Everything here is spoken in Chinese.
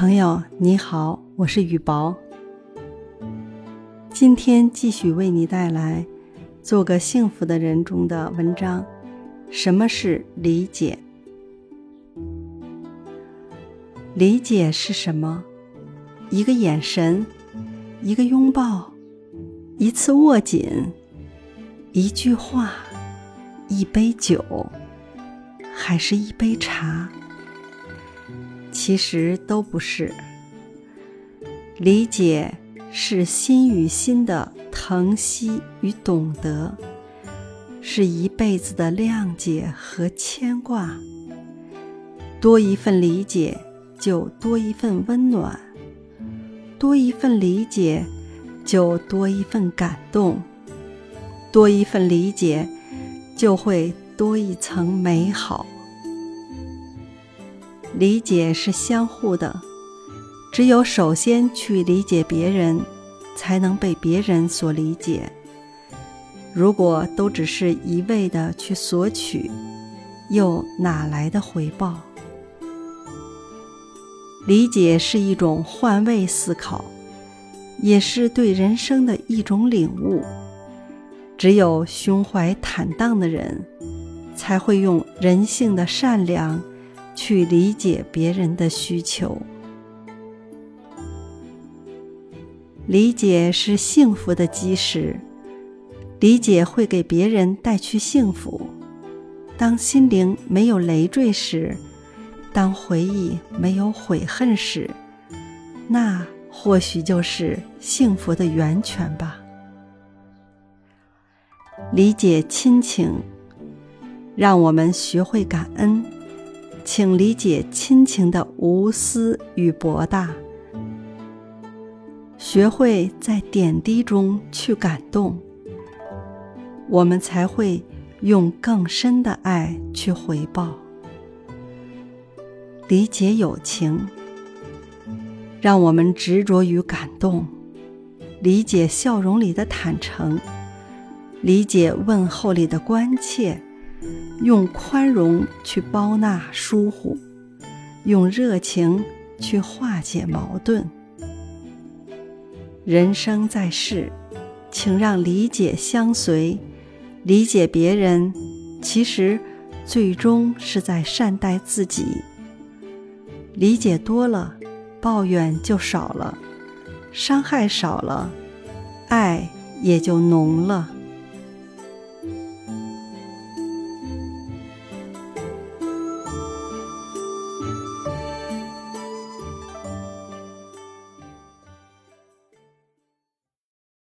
朋友你好，我是雨薄。今天继续为你带来《做个幸福的人》中的文章。什么是理解？理解是什么？一个眼神，一个拥抱，一次握紧，一句话，一杯酒，还是一杯茶？其实都不是。理解是心与心的疼惜与懂得，是一辈子的谅解和牵挂。多一份理解，就多一份温暖；多一份理解，就多一份感动；多一份理解，就会多一层美好。理解是相互的，只有首先去理解别人，才能被别人所理解。如果都只是一味的去索取，又哪来的回报？理解是一种换位思考，也是对人生的一种领悟。只有胸怀坦荡的人，才会用人性的善良。去理解别人的需求，理解是幸福的基石。理解会给别人带去幸福。当心灵没有累赘时，当回忆没有悔恨时，那或许就是幸福的源泉吧。理解亲情，让我们学会感恩。请理解亲情的无私与博大，学会在点滴中去感动，我们才会用更深的爱去回报。理解友情，让我们执着于感动；理解笑容里的坦诚，理解问候里的关切。用宽容去包纳疏忽，用热情去化解矛盾。人生在世，请让理解相随。理解别人，其实最终是在善待自己。理解多了，抱怨就少了，伤害少了，爱也就浓了。